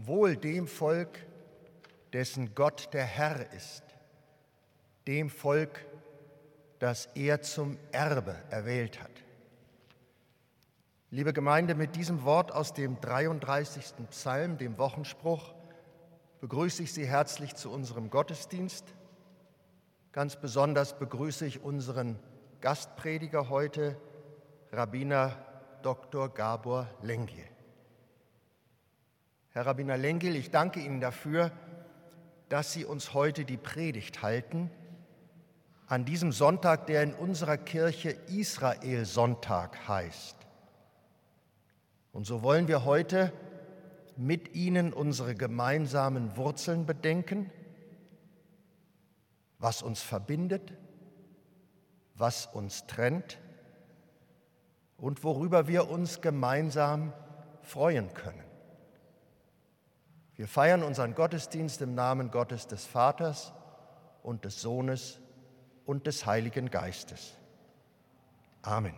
Wohl dem Volk, dessen Gott der Herr ist, dem Volk, das er zum Erbe erwählt hat. Liebe Gemeinde, mit diesem Wort aus dem 33. Psalm, dem Wochenspruch, begrüße ich Sie herzlich zu unserem Gottesdienst. Ganz besonders begrüße ich unseren Gastprediger heute, Rabbiner Dr. Gabor Lengil. Herr Rabbiner Lengil, ich danke Ihnen dafür, dass Sie uns heute die Predigt halten, an diesem Sonntag, der in unserer Kirche Israel-Sonntag heißt. Und so wollen wir heute mit Ihnen unsere gemeinsamen Wurzeln bedenken, was uns verbindet, was uns trennt und worüber wir uns gemeinsam freuen können. Wir feiern unseren Gottesdienst im Namen Gottes des Vaters und des Sohnes und des Heiligen Geistes. Amen.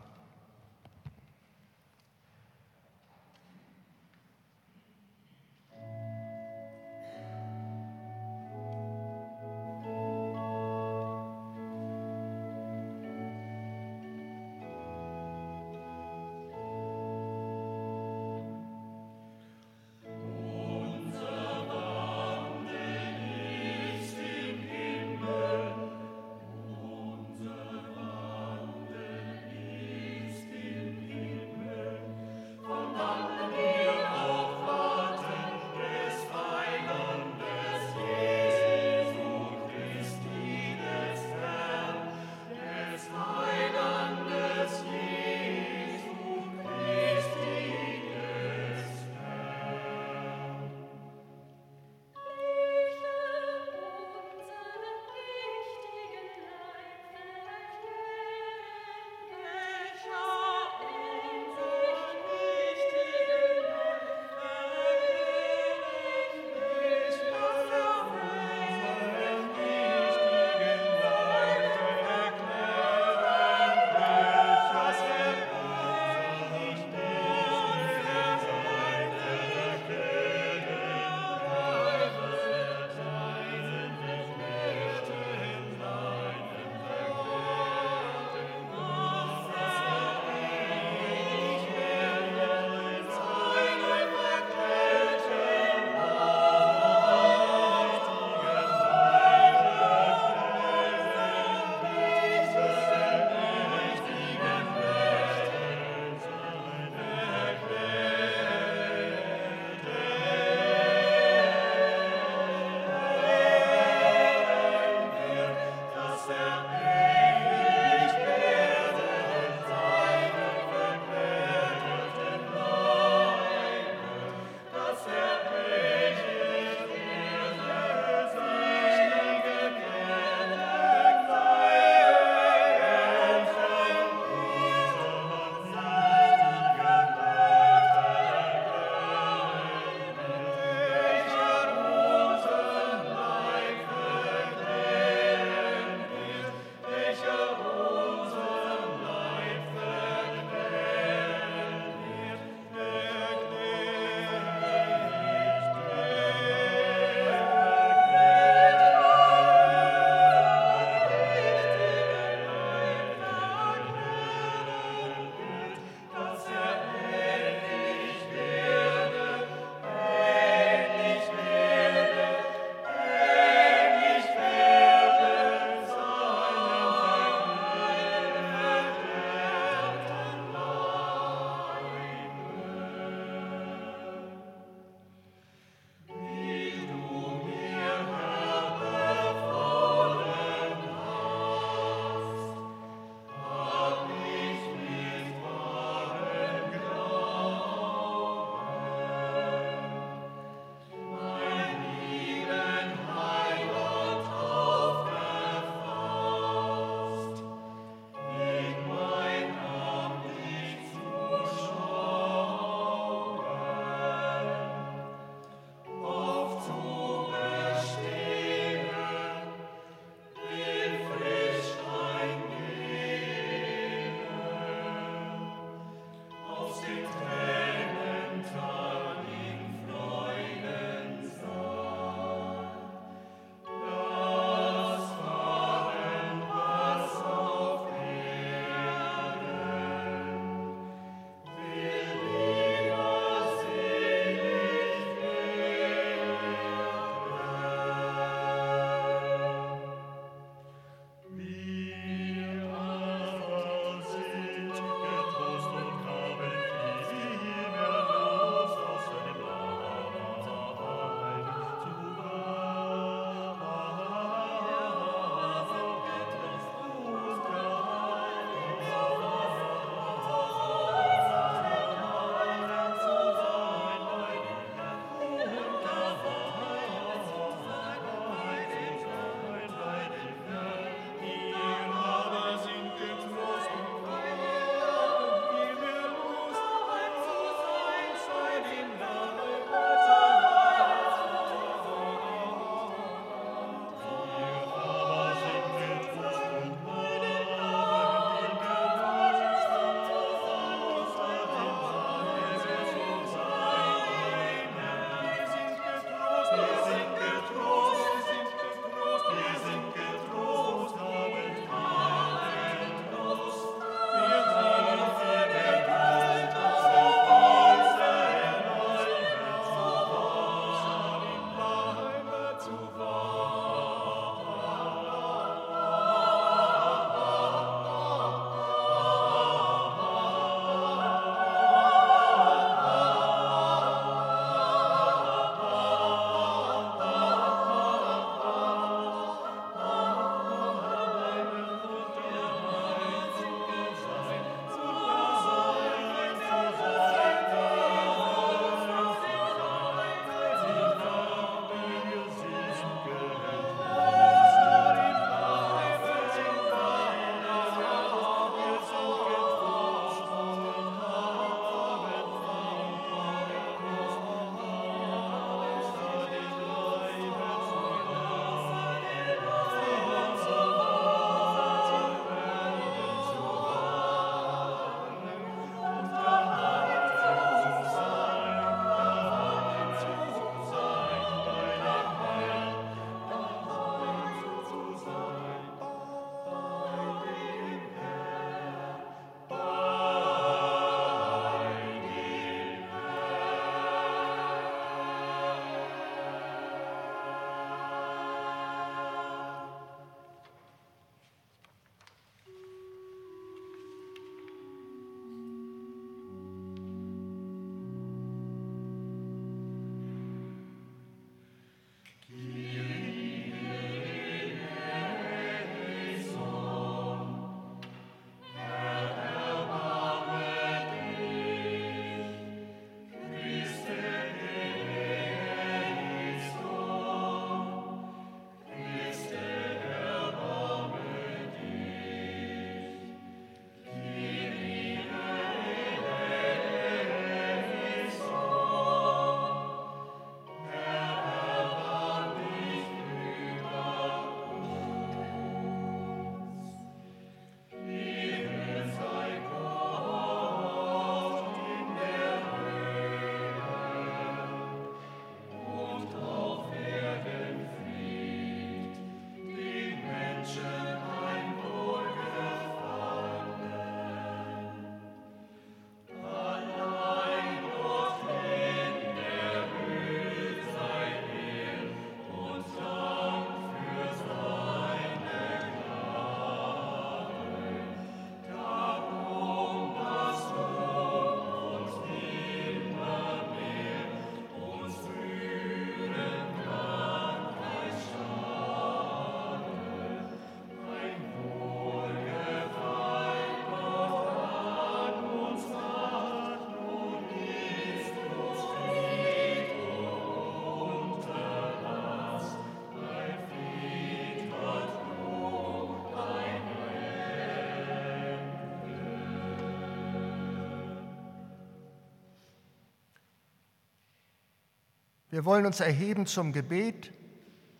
Wir wollen uns erheben zum Gebet,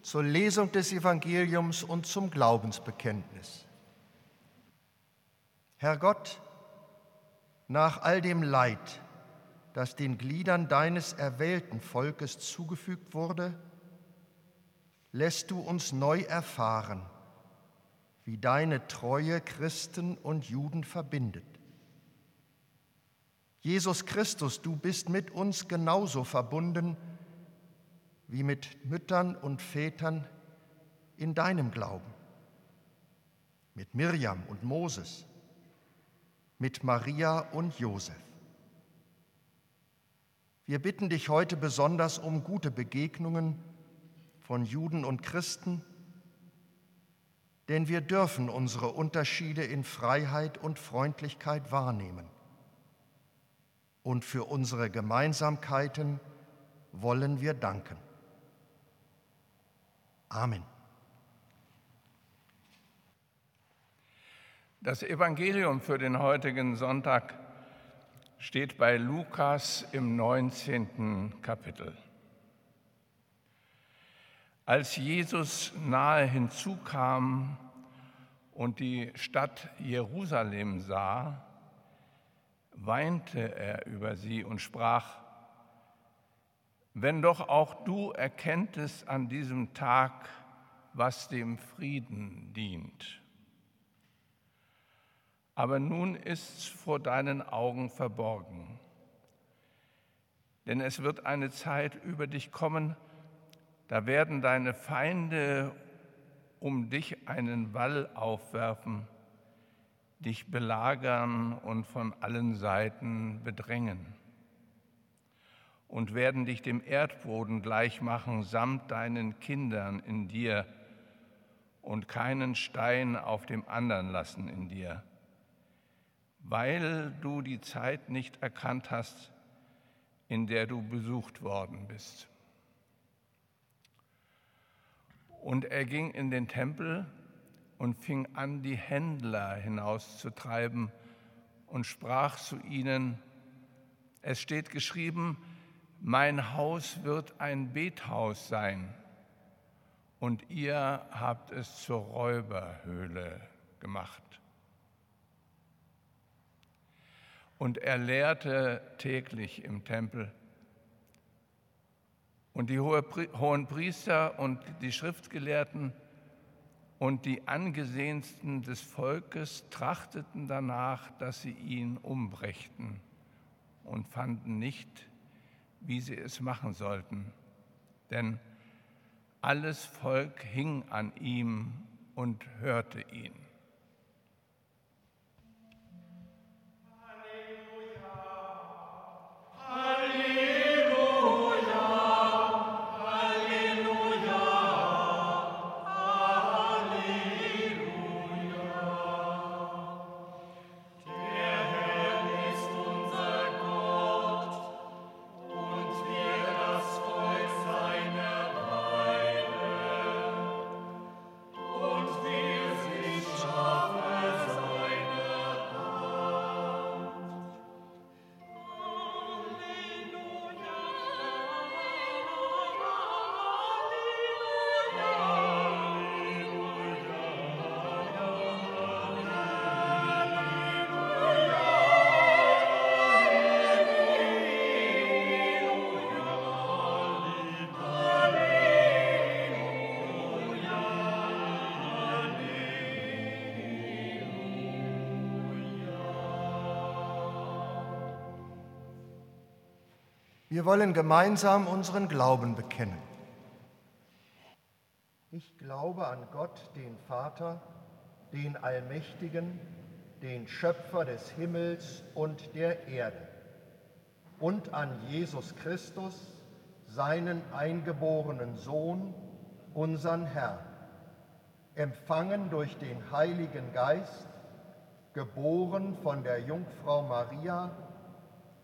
zur Lesung des Evangeliums und zum Glaubensbekenntnis. Herr Gott, nach all dem Leid, das den Gliedern deines erwählten Volkes zugefügt wurde, lässt du uns neu erfahren, wie deine Treue Christen und Juden verbindet. Jesus Christus, du bist mit uns genauso verbunden wie mit Müttern und Vätern in deinem Glauben, mit Mirjam und Moses, mit Maria und Josef. Wir bitten dich heute besonders um gute Begegnungen von Juden und Christen, denn wir dürfen unsere Unterschiede in Freiheit und Freundlichkeit wahrnehmen. Und für unsere Gemeinsamkeiten wollen wir danken. Amen. Das Evangelium für den heutigen Sonntag steht bei Lukas im 19. Kapitel. Als Jesus nahe hinzukam und die Stadt Jerusalem sah, weinte er über sie und sprach, wenn doch auch du erkenntest an diesem Tag, was dem Frieden dient. Aber nun ist's vor deinen Augen verborgen. Denn es wird eine Zeit über dich kommen, da werden deine Feinde um dich einen Wall aufwerfen, dich belagern und von allen Seiten bedrängen und werden dich dem Erdboden gleichmachen samt deinen Kindern in dir und keinen Stein auf dem anderen lassen in dir, weil du die Zeit nicht erkannt hast, in der du besucht worden bist. Und er ging in den Tempel und fing an, die Händler hinauszutreiben und sprach zu ihnen, es steht geschrieben, mein Haus wird ein Bethaus sein und ihr habt es zur Räuberhöhle gemacht. Und er lehrte täglich im Tempel. Und die hohen Priester und die Schriftgelehrten und die angesehensten des Volkes trachteten danach, dass sie ihn umbrächten und fanden nicht, wie sie es machen sollten. Denn alles Volk hing an ihm und hörte ihn. Wir wollen gemeinsam unseren Glauben bekennen. Ich glaube an Gott, den Vater, den Allmächtigen, den Schöpfer des Himmels und der Erde und an Jesus Christus, seinen eingeborenen Sohn, unseren Herrn, empfangen durch den Heiligen Geist, geboren von der Jungfrau Maria,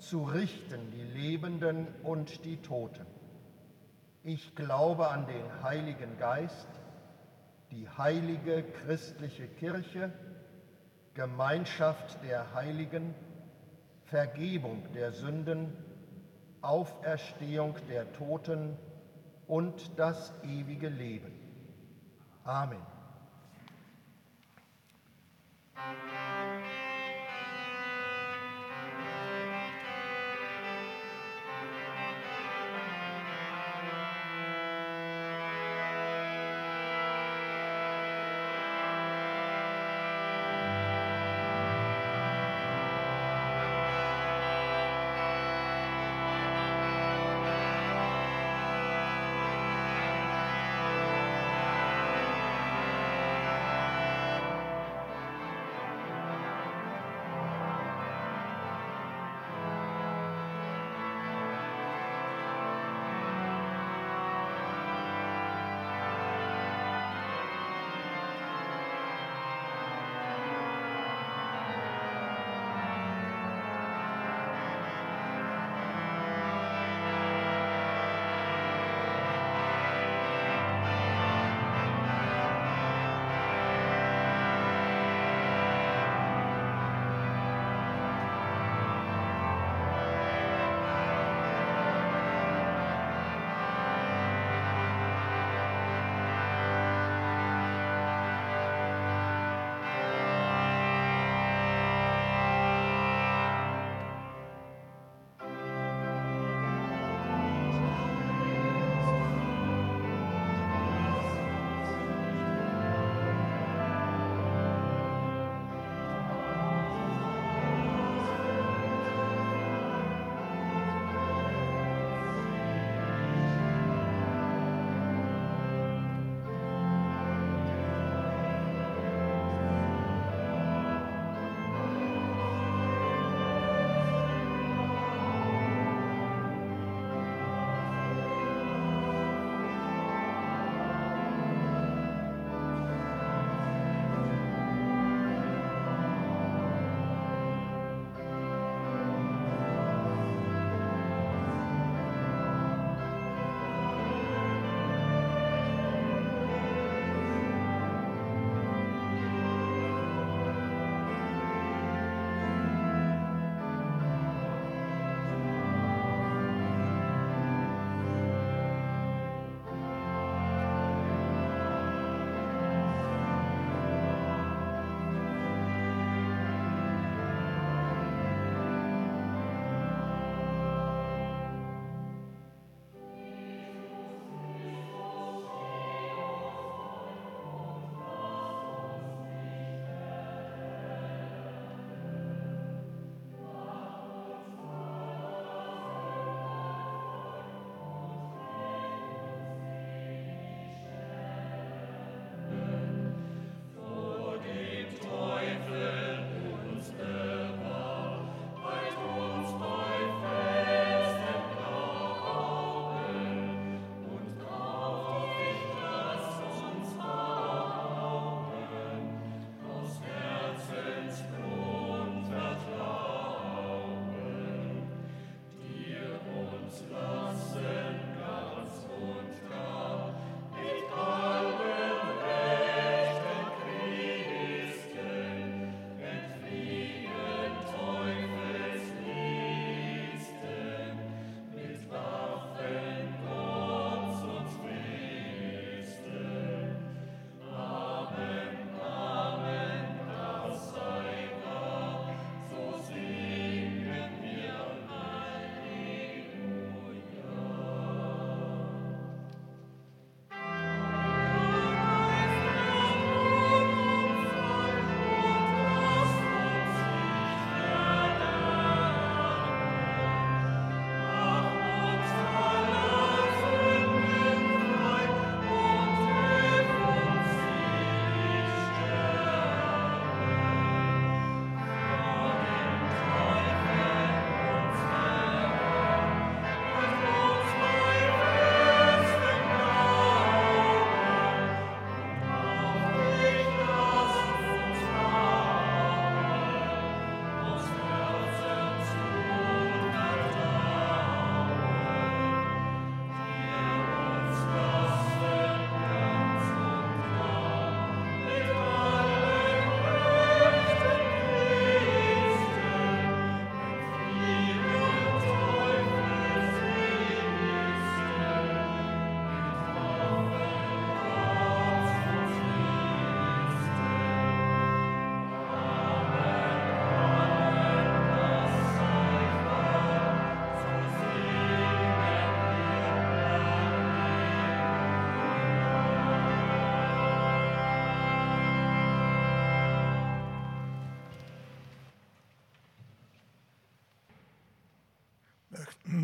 zu richten die Lebenden und die Toten. Ich glaube an den Heiligen Geist, die heilige christliche Kirche, Gemeinschaft der Heiligen, Vergebung der Sünden, Auferstehung der Toten und das ewige Leben. Amen.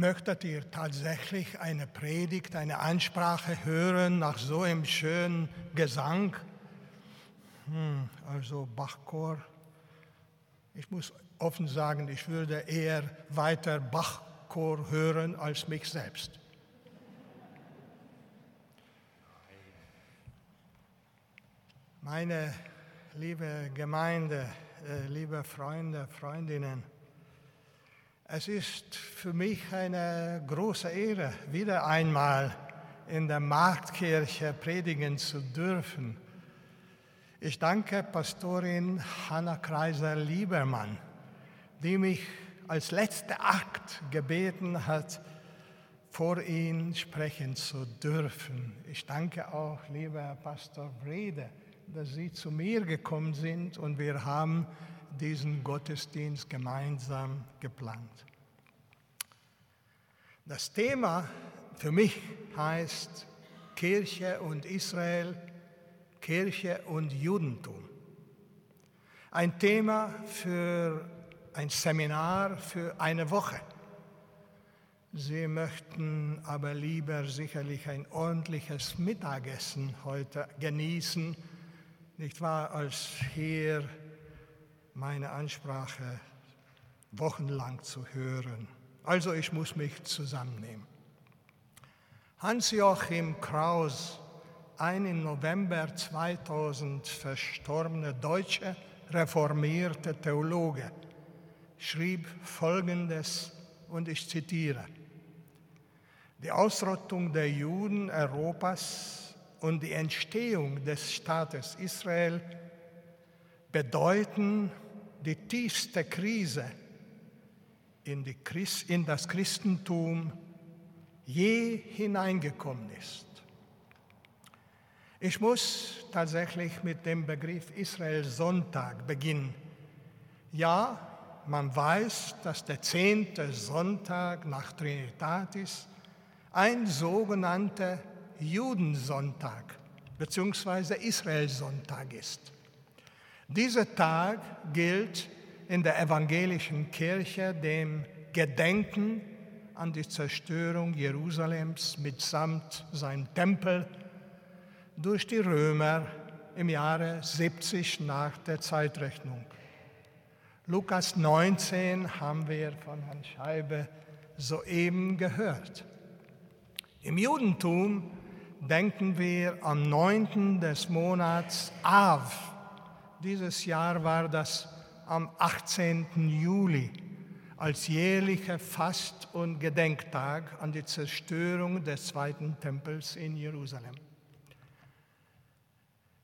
Möchtet ihr tatsächlich eine Predigt, eine Ansprache hören nach so einem schönen Gesang? Hm, also Bachchor. Ich muss offen sagen, ich würde eher weiter Bachchor hören als mich selbst. Meine liebe Gemeinde, äh, liebe Freunde, Freundinnen, es ist für mich eine große Ehre, wieder einmal in der Marktkirche predigen zu dürfen. Ich danke Pastorin Hanna Kreiser-Liebermann, die mich als letzter Akt gebeten hat, vor Ihnen sprechen zu dürfen. Ich danke auch, lieber Pastor Brede, dass Sie zu mir gekommen sind und wir haben diesen Gottesdienst gemeinsam geplant. Das Thema für mich heißt Kirche und Israel, Kirche und Judentum. Ein Thema für ein Seminar für eine Woche. Sie möchten aber lieber sicherlich ein ordentliches Mittagessen heute genießen nicht wahr, als hier meine Ansprache wochenlang zu hören. Also ich muss mich zusammennehmen. Hans-Joachim Kraus, ein im November 2000 verstorbener deutscher reformierter Theologe, schrieb Folgendes, und ich zitiere, die Ausrottung der Juden Europas und die Entstehung des Staates Israel bedeuten die tiefste Krise in, die Christ, in das Christentum je hineingekommen ist. Ich muss tatsächlich mit dem Begriff Israel Sonntag beginnen. Ja, man weiß, dass der zehnte Sonntag nach Trinitatis ein sogenannter Judensonntag bzw. Israelsonntag ist. Dieser Tag gilt in der evangelischen Kirche dem Gedenken an die Zerstörung Jerusalems mitsamt seinem Tempel durch die Römer im Jahre 70 nach der Zeitrechnung. Lukas 19 haben wir von Herrn Scheibe soeben gehört. Im Judentum denken wir am 9. des Monats Av. Dieses Jahr war das am 18. Juli als jährlicher Fast- und Gedenktag an die Zerstörung des zweiten Tempels in Jerusalem.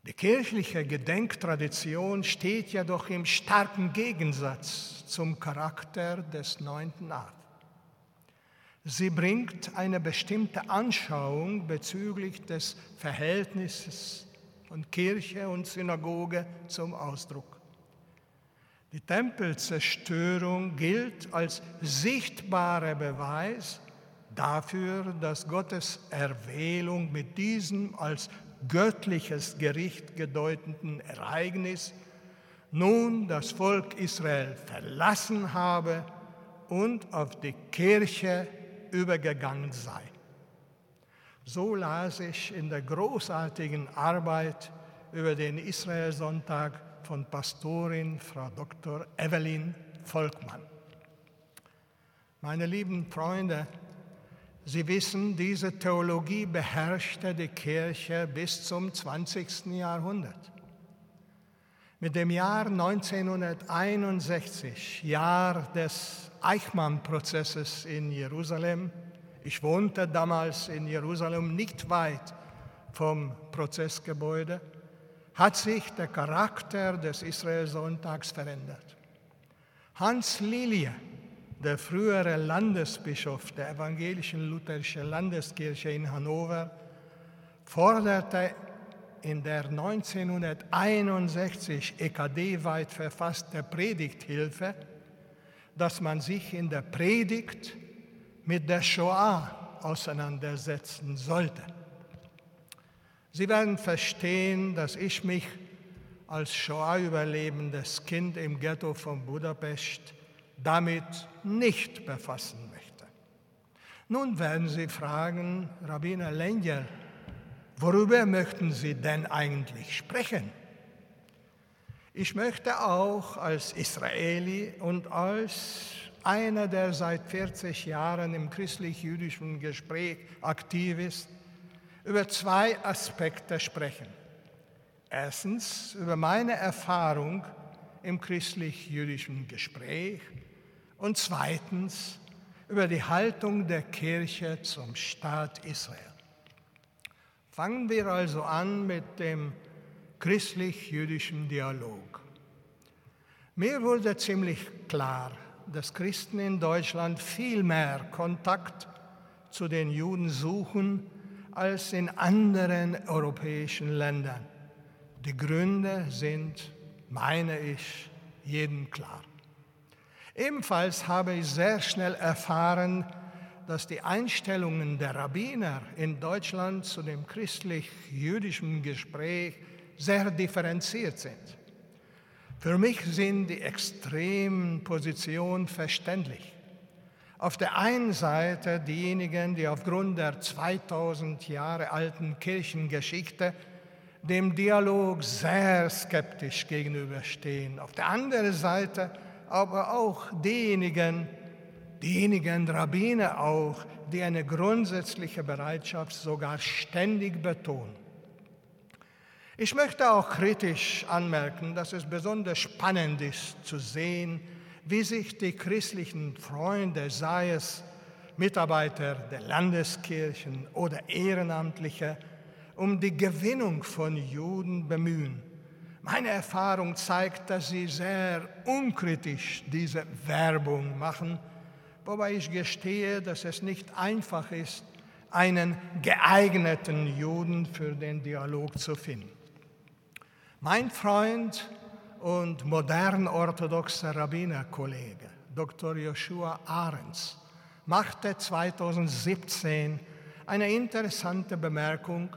Die kirchliche Gedenktradition steht jedoch im starken Gegensatz zum Charakter des 9. Av. Sie bringt eine bestimmte Anschauung bezüglich des Verhältnisses von Kirche und Synagoge zum Ausdruck. Die Tempelzerstörung gilt als sichtbarer Beweis dafür, dass Gottes Erwählung mit diesem als göttliches Gericht gedeuteten Ereignis nun das Volk Israel verlassen habe und auf die Kirche übergegangen sei. So las ich in der großartigen Arbeit über den Israelsonntag von Pastorin Frau Dr. Evelyn Volkmann. Meine lieben Freunde, Sie wissen, diese Theologie beherrschte die Kirche bis zum 20. Jahrhundert. Mit dem Jahr 1961, Jahr des Eichmann-Prozesses in Jerusalem. Ich wohnte damals in Jerusalem nicht weit vom Prozessgebäude. Hat sich der Charakter des Israelsonntags verändert. Hans Lilie, der frühere Landesbischof der evangelischen lutherischen Landeskirche in Hannover, forderte in der 1961 EKD-weit verfasste Predigthilfe dass man sich in der Predigt mit der Shoah auseinandersetzen sollte. Sie werden verstehen, dass ich mich als Shoah-überlebendes Kind im Ghetto von Budapest damit nicht befassen möchte. Nun werden Sie fragen, Rabbiner Lenjer, worüber möchten Sie denn eigentlich sprechen? Ich möchte auch als Israeli und als einer, der seit 40 Jahren im christlich-jüdischen Gespräch aktiv ist, über zwei Aspekte sprechen. Erstens über meine Erfahrung im christlich-jüdischen Gespräch und zweitens über die Haltung der Kirche zum Staat Israel. Fangen wir also an mit dem christlich-jüdischen Dialog. Mir wurde ziemlich klar, dass Christen in Deutschland viel mehr Kontakt zu den Juden suchen als in anderen europäischen Ländern. Die Gründe sind, meine ich, jedem klar. Ebenfalls habe ich sehr schnell erfahren, dass die Einstellungen der Rabbiner in Deutschland zu dem christlich-jüdischen Gespräch sehr differenziert sind. Für mich sind die extremen Positionen verständlich. Auf der einen Seite diejenigen, die aufgrund der 2000 Jahre alten Kirchengeschichte dem Dialog sehr skeptisch gegenüberstehen. Auf der anderen Seite aber auch diejenigen, diejenigen Rabbiner auch, die eine grundsätzliche Bereitschaft sogar ständig betonen. Ich möchte auch kritisch anmerken, dass es besonders spannend ist zu sehen, wie sich die christlichen Freunde, sei es Mitarbeiter der Landeskirchen oder Ehrenamtliche, um die Gewinnung von Juden bemühen. Meine Erfahrung zeigt, dass sie sehr unkritisch diese Werbung machen, wobei ich gestehe, dass es nicht einfach ist, einen geeigneten Juden für den Dialog zu finden. Mein Freund und modern orthodoxer Rabbinerkollege Dr. Joshua Ahrens machte 2017 eine interessante Bemerkung,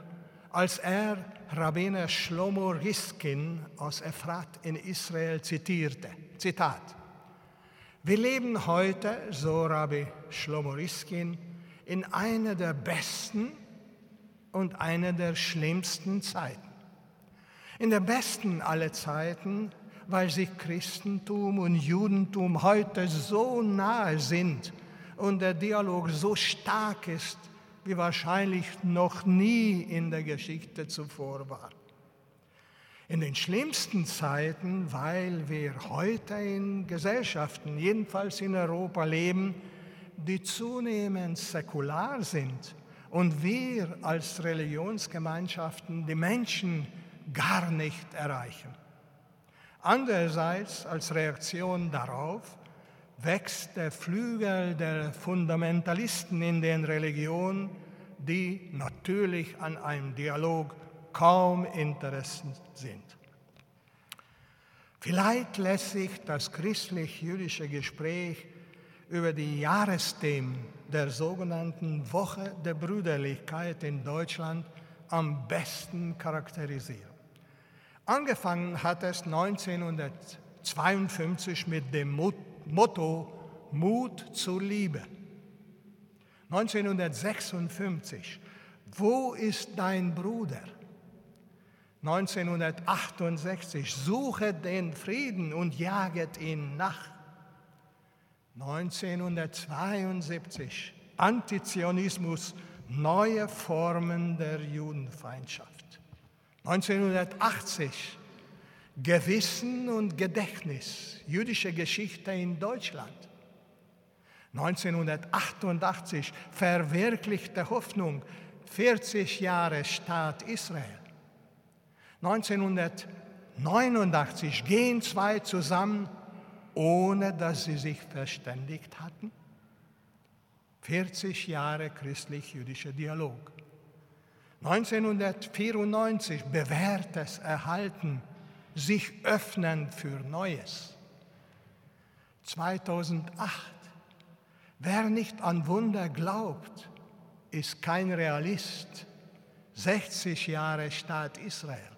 als er Rabbiner Shlomo Riskin aus Ephrat in Israel zitierte. Zitat. Wir leben heute, so Rabbi Shlomo Riskin, in einer der besten und einer der schlimmsten Zeiten. In der besten aller Zeiten, weil sich Christentum und Judentum heute so nahe sind und der Dialog so stark ist, wie wahrscheinlich noch nie in der Geschichte zuvor war. In den schlimmsten Zeiten, weil wir heute in Gesellschaften, jedenfalls in Europa, leben, die zunehmend säkular sind und wir als Religionsgemeinschaften die Menschen gar nicht erreichen. Andererseits, als Reaktion darauf, wächst der Flügel der Fundamentalisten in den Religionen, die natürlich an einem Dialog kaum interessiert sind. Vielleicht lässt sich das christlich-jüdische Gespräch über die Jahresthemen der sogenannten Woche der Brüderlichkeit in Deutschland am besten charakterisieren. Angefangen hat es 1952 mit dem Motto Mut zur Liebe. 1956, wo ist dein Bruder? 1968, suche den Frieden und jaget ihn nach. 1972, Antizionismus, neue Formen der Judenfeindschaft. 1980 Gewissen und Gedächtnis, jüdische Geschichte in Deutschland. 1988 verwirklichte Hoffnung, 40 Jahre Staat Israel. 1989 gehen zwei zusammen, ohne dass sie sich verständigt hatten. 40 Jahre christlich-jüdischer Dialog. 1994 bewährtes Erhalten, sich öffnen für Neues. 2008, wer nicht an Wunder glaubt, ist kein Realist. 60 Jahre Staat Israel.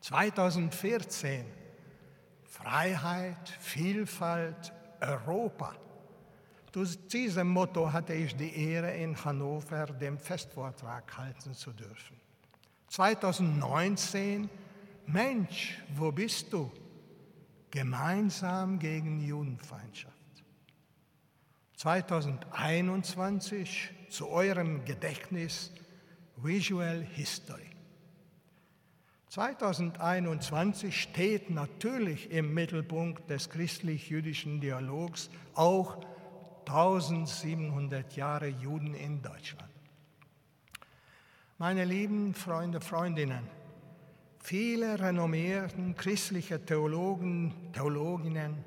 2014, Freiheit, Vielfalt, Europa. Zu diesem Motto hatte ich die Ehre, in Hannover den Festvortrag halten zu dürfen. 2019, Mensch, wo bist du? Gemeinsam gegen Judenfeindschaft. 2021 zu eurem Gedächtnis Visual History. 2021 steht natürlich im Mittelpunkt des christlich-jüdischen Dialogs auch 1700 Jahre Juden in Deutschland. Meine lieben Freunde, Freundinnen, viele renommierte christliche Theologen, Theologinnen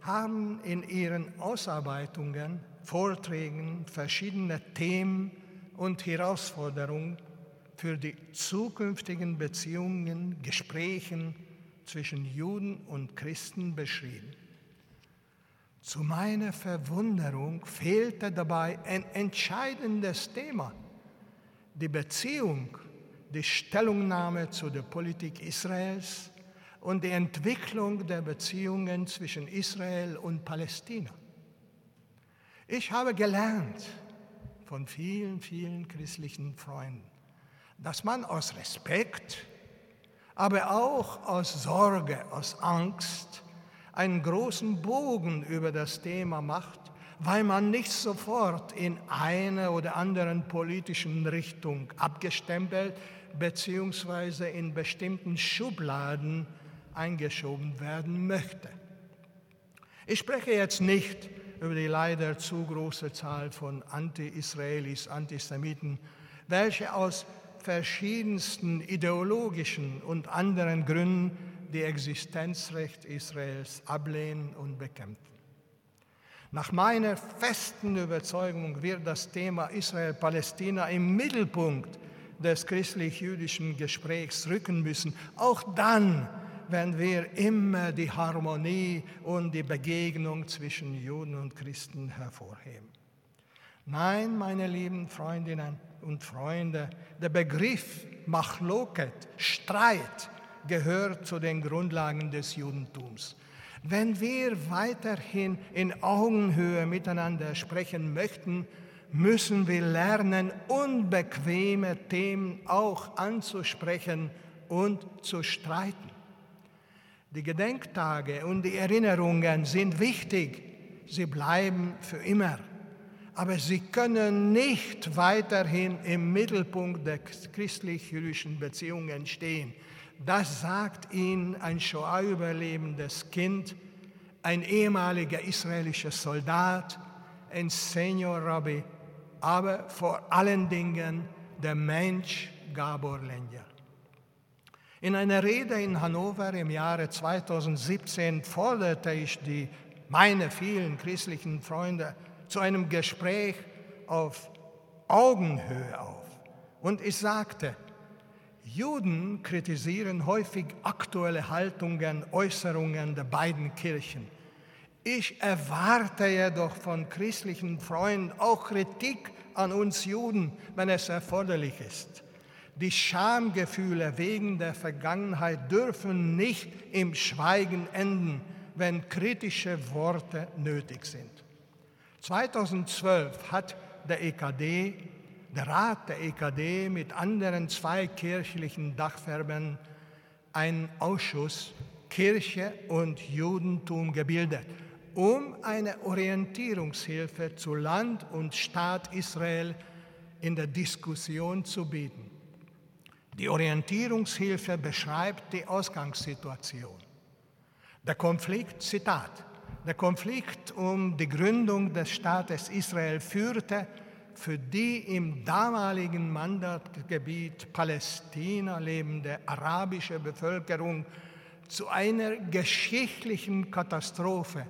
haben in ihren Ausarbeitungen, Vorträgen verschiedene Themen und Herausforderungen für die zukünftigen Beziehungen, Gesprächen zwischen Juden und Christen beschrieben. Zu meiner Verwunderung fehlte dabei ein entscheidendes Thema, die Beziehung, die Stellungnahme zu der Politik Israels und die Entwicklung der Beziehungen zwischen Israel und Palästina. Ich habe gelernt von vielen, vielen christlichen Freunden, dass man aus Respekt, aber auch aus Sorge, aus Angst einen großen Bogen über das Thema macht, weil man nicht sofort in eine oder anderen politischen Richtung abgestempelt bzw. in bestimmten Schubladen eingeschoben werden möchte. Ich spreche jetzt nicht über die leider zu große Zahl von Anti-Israelis, Antisemiten, welche aus verschiedensten ideologischen und anderen Gründen die Existenzrecht Israels ablehnen und bekämpfen. Nach meiner festen Überzeugung wird das Thema Israel-Palästina im Mittelpunkt des christlich-jüdischen Gesprächs rücken müssen, auch dann, wenn wir immer die Harmonie und die Begegnung zwischen Juden und Christen hervorheben. Nein, meine lieben Freundinnen und Freunde, der Begriff Machloket, Streit, gehört zu den Grundlagen des Judentums. Wenn wir weiterhin in Augenhöhe miteinander sprechen möchten, müssen wir lernen, unbequeme Themen auch anzusprechen und zu streiten. Die Gedenktage und die Erinnerungen sind wichtig, sie bleiben für immer, aber sie können nicht weiterhin im Mittelpunkt der christlich-jüdischen Beziehungen stehen. Das sagt ihnen ein Shoah-überlebendes Kind, ein ehemaliger israelischer Soldat, ein Senior-Rabbi, aber vor allen Dingen der Mensch Gabor Lenja. In einer Rede in Hannover im Jahre 2017 forderte ich die, meine vielen christlichen Freunde zu einem Gespräch auf Augenhöhe auf. Und ich sagte, Juden kritisieren häufig aktuelle Haltungen, Äußerungen der beiden Kirchen. Ich erwarte jedoch von christlichen Freunden auch Kritik an uns Juden, wenn es erforderlich ist. Die Schamgefühle wegen der Vergangenheit dürfen nicht im Schweigen enden, wenn kritische Worte nötig sind. 2012 hat der EKD, der Rat der EKD mit anderen zwei kirchlichen Dachverbänden einen Ausschuss Kirche und Judentum gebildet, um eine Orientierungshilfe zu Land und Staat Israel in der Diskussion zu bieten. Die Orientierungshilfe beschreibt die Ausgangssituation. Der Konflikt, Zitat, der Konflikt um die Gründung des Staates Israel führte für die im damaligen Mandatgebiet Palästina lebende arabische Bevölkerung zu einer geschichtlichen Katastrophe.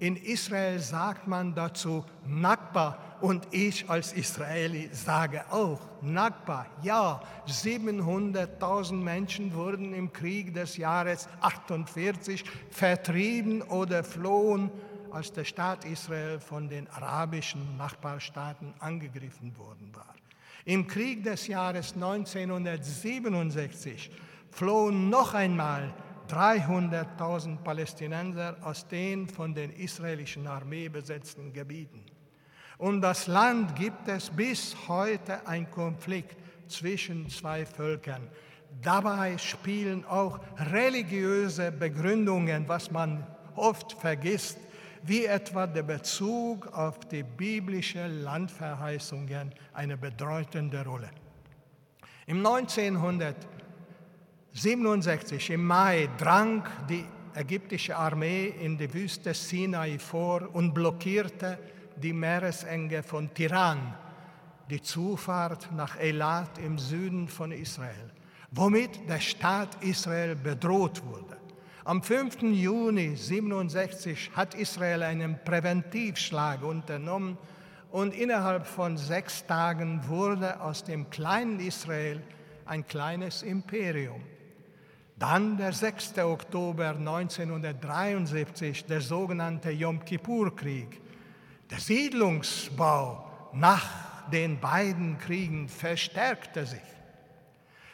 In Israel sagt man dazu Nakba und ich als Israeli sage auch, Nakba, ja, 700.000 Menschen wurden im Krieg des Jahres 48 vertrieben oder flohen, als der Staat Israel von den arabischen Nachbarstaaten angegriffen worden war. Im Krieg des Jahres 1967 flohen noch einmal 300.000 Palästinenser aus den von der israelischen Armee besetzten Gebieten. Um das Land gibt es bis heute einen Konflikt zwischen zwei Völkern. Dabei spielen auch religiöse Begründungen, was man oft vergisst, wie etwa der Bezug auf die biblischen Landverheißungen eine bedeutende Rolle. Im 1967, im Mai, drang die ägyptische Armee in die Wüste Sinai vor und blockierte die Meeresenge von Tiran, die Zufahrt nach Elat im Süden von Israel, womit der Staat Israel bedroht wurde. Am 5. Juni 1967 hat Israel einen Präventivschlag unternommen und innerhalb von sechs Tagen wurde aus dem kleinen Israel ein kleines Imperium. Dann der 6. Oktober 1973, der sogenannte Yom Kippur-Krieg. Der Siedlungsbau nach den beiden Kriegen verstärkte sich.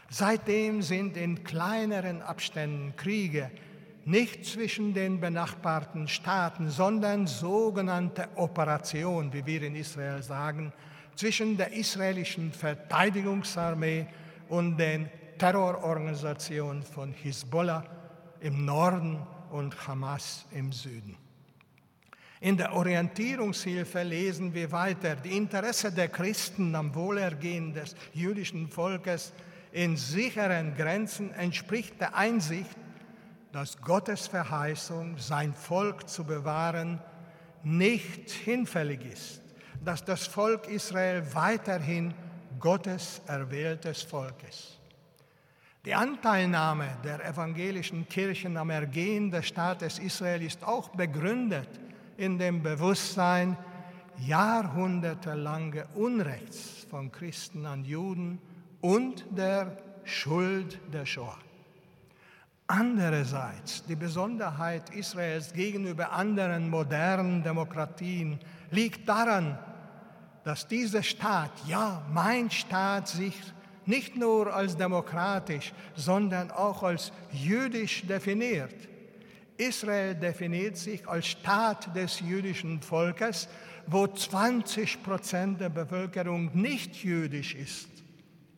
Seitdem sind in kleineren Abständen Kriege nicht zwischen den benachbarten Staaten, sondern sogenannte Operationen, wie wir in Israel sagen, zwischen der israelischen Verteidigungsarmee und den Terrororganisationen von Hisbollah im Norden und Hamas im Süden. In der Orientierungshilfe lesen wir weiter, die Interesse der Christen am Wohlergehen des jüdischen Volkes in sicheren Grenzen entspricht der Einsicht, dass Gottes Verheißung, sein Volk zu bewahren, nicht hinfällig ist, dass das Volk Israel weiterhin Gottes erwähltes Volk ist. Die Anteilnahme der evangelischen Kirchen am Ergehen des Staates Israel ist auch begründet in dem Bewusstsein jahrhundertelange Unrechts von Christen an Juden und der Schuld der Shoah. Andererseits, die Besonderheit Israels gegenüber anderen modernen Demokratien liegt daran, dass dieser Staat, ja, mein Staat, sich nicht nur als demokratisch, sondern auch als jüdisch definiert. Israel definiert sich als Staat des jüdischen Volkes, wo 20 Prozent der Bevölkerung nicht jüdisch ist.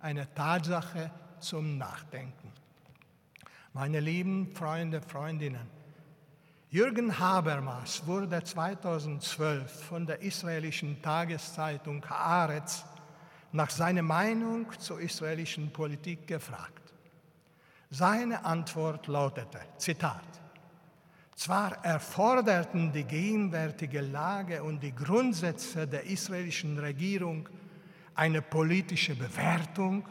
Eine Tatsache zum Nachdenken. Meine lieben Freunde, Freundinnen, Jürgen Habermas wurde 2012 von der israelischen Tageszeitung Haaretz nach seiner Meinung zur israelischen Politik gefragt. Seine Antwort lautete, Zitat, zwar erforderten die gegenwärtige Lage und die Grundsätze der israelischen Regierung eine politische Bewertung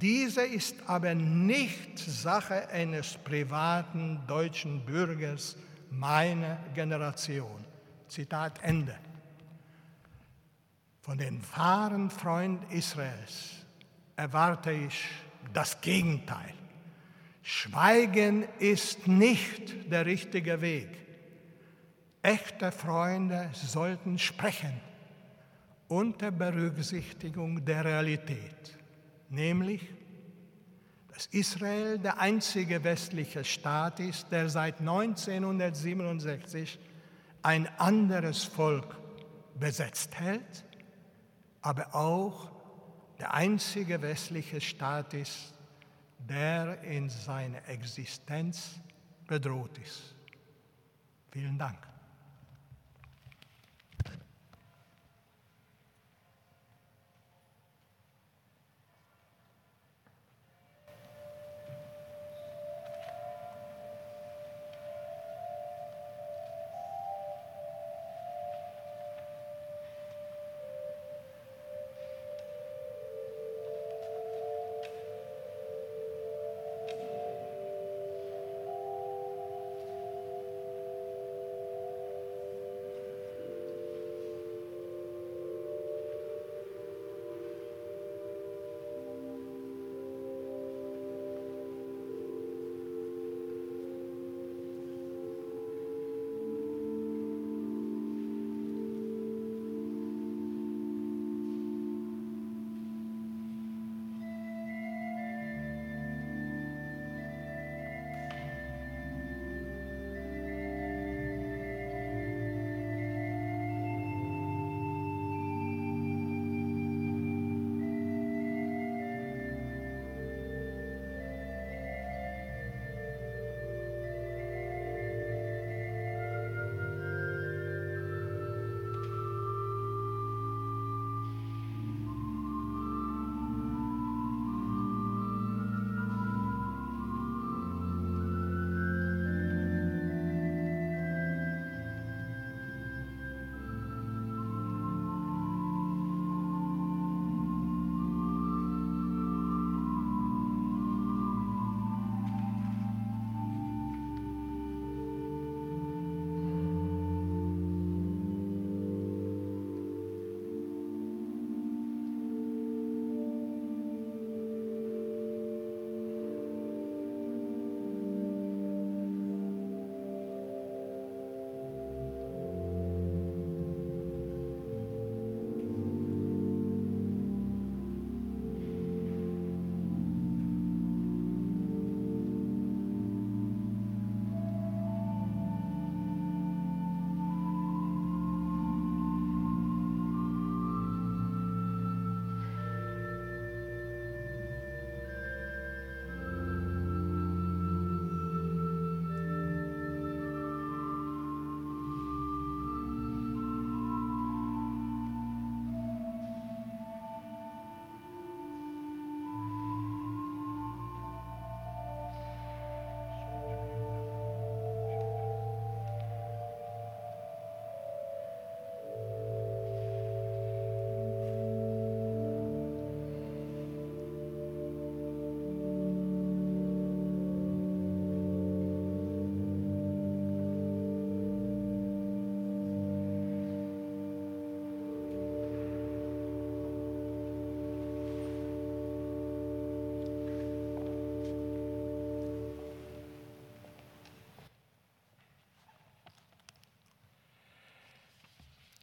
diese ist aber nicht Sache eines privaten deutschen Bürgers meiner Generation. Zitat Ende. Von den wahren Freunden Israels erwarte ich das Gegenteil. Schweigen ist nicht der richtige Weg. Echte Freunde sollten sprechen unter Berücksichtigung der Realität nämlich, dass Israel der einzige westliche Staat ist, der seit 1967 ein anderes Volk besetzt hält, aber auch der einzige westliche Staat ist, der in seiner Existenz bedroht ist. Vielen Dank.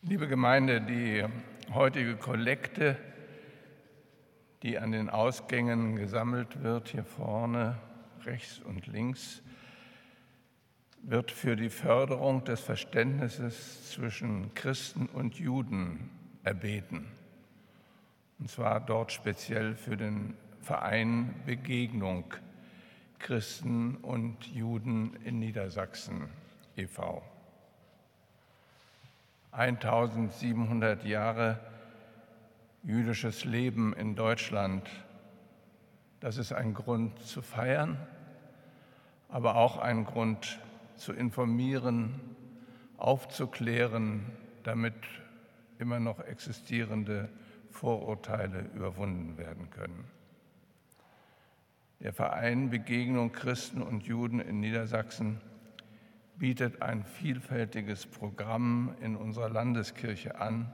Liebe Gemeinde, die heutige Kollekte, die an den Ausgängen gesammelt wird, hier vorne, rechts und links, wird für die Förderung des Verständnisses zwischen Christen und Juden erbeten. Und zwar dort speziell für den Verein Begegnung Christen und Juden in Niedersachsen e.V. 1700 Jahre jüdisches Leben in Deutschland, das ist ein Grund zu feiern, aber auch ein Grund zu informieren, aufzuklären, damit immer noch existierende Vorurteile überwunden werden können. Der Verein Begegnung Christen und Juden in Niedersachsen bietet ein vielfältiges Programm in unserer Landeskirche an,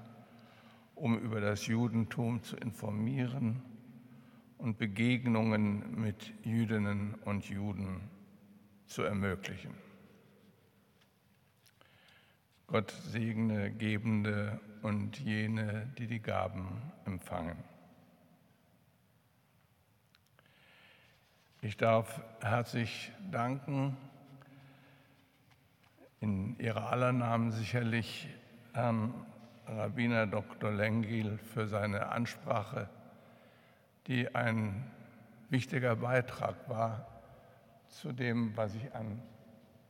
um über das Judentum zu informieren und Begegnungen mit Jüdinnen und Juden zu ermöglichen. Gott segne Gebende und jene, die die Gaben empfangen. Ich darf herzlich danken in ihrer aller Namen sicherlich Herrn Rabbiner Dr. Lengil für seine Ansprache, die ein wichtiger Beitrag war zu dem, was ich an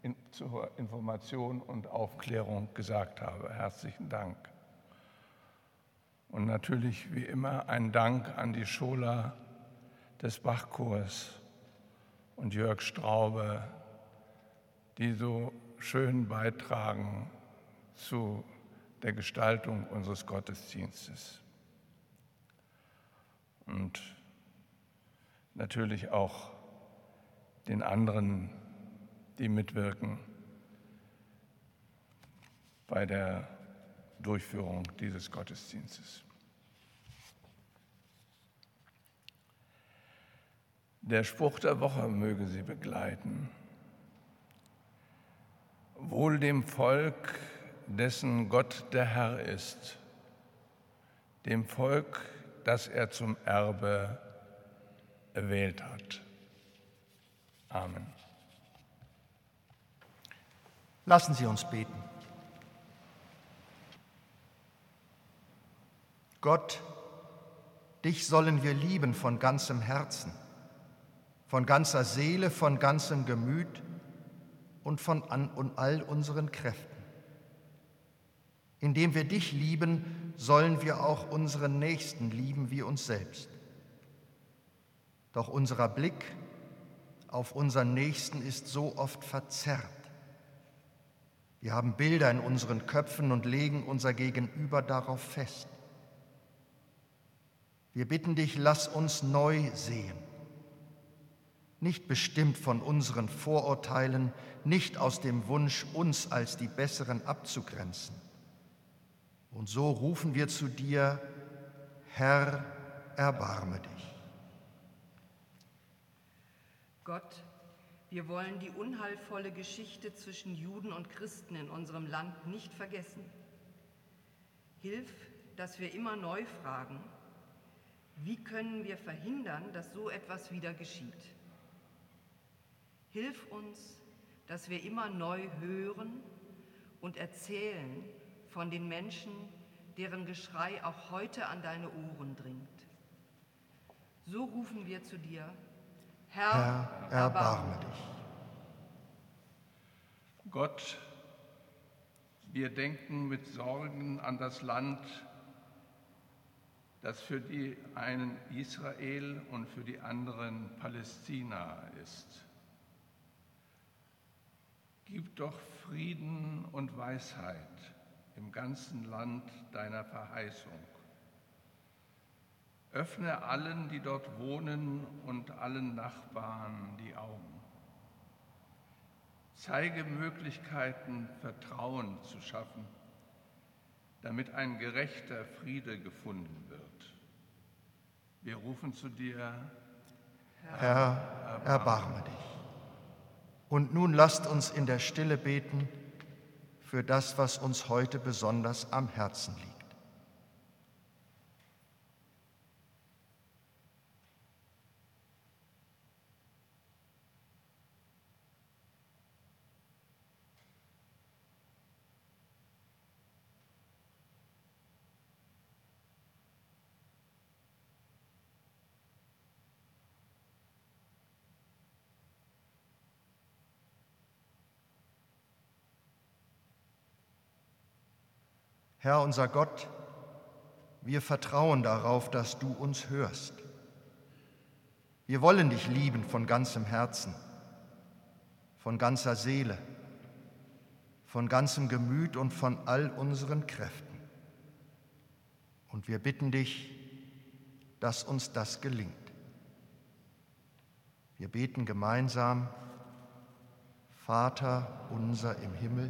in, zur Information und Aufklärung gesagt habe. Herzlichen Dank. Und natürlich wie immer ein Dank an die Schola des Bachchors und Jörg Straube, die so schön beitragen zu der Gestaltung unseres Gottesdienstes. Und natürlich auch den anderen, die mitwirken bei der Durchführung dieses Gottesdienstes. Der Spruch der Woche möge Sie begleiten. Wohl dem Volk, dessen Gott der Herr ist, dem Volk, das er zum Erbe erwählt hat. Amen. Lassen Sie uns beten. Gott, dich sollen wir lieben von ganzem Herzen, von ganzer Seele, von ganzem Gemüt und von an und all unseren Kräften. Indem wir dich lieben, sollen wir auch unseren Nächsten lieben wie uns selbst. Doch unser Blick auf unseren Nächsten ist so oft verzerrt. Wir haben Bilder in unseren Köpfen und legen unser Gegenüber darauf fest. Wir bitten dich, lass uns neu sehen nicht bestimmt von unseren Vorurteilen, nicht aus dem Wunsch, uns als die Besseren abzugrenzen. Und so rufen wir zu dir, Herr, erbarme dich. Gott, wir wollen die unheilvolle Geschichte zwischen Juden und Christen in unserem Land nicht vergessen. Hilf, dass wir immer neu fragen, wie können wir verhindern, dass so etwas wieder geschieht? Hilf uns, dass wir immer neu hören und erzählen von den Menschen, deren Geschrei auch heute an deine Ohren dringt. So rufen wir zu dir, Herr, Herr erbarme dich. Gott, wir denken mit Sorgen an das Land, das für die einen Israel und für die anderen Palästina ist. Gib doch Frieden und Weisheit im ganzen Land deiner Verheißung. Öffne allen, die dort wohnen und allen Nachbarn die Augen. Zeige Möglichkeiten, Vertrauen zu schaffen, damit ein gerechter Friede gefunden wird. Wir rufen zu dir, Herr, Herr erbarme dich. Und nun lasst uns in der Stille beten für das, was uns heute besonders am Herzen liegt. Herr unser Gott, wir vertrauen darauf, dass du uns hörst. Wir wollen dich lieben von ganzem Herzen, von ganzer Seele, von ganzem Gemüt und von all unseren Kräften. Und wir bitten dich, dass uns das gelingt. Wir beten gemeinsam, Vater unser im Himmel,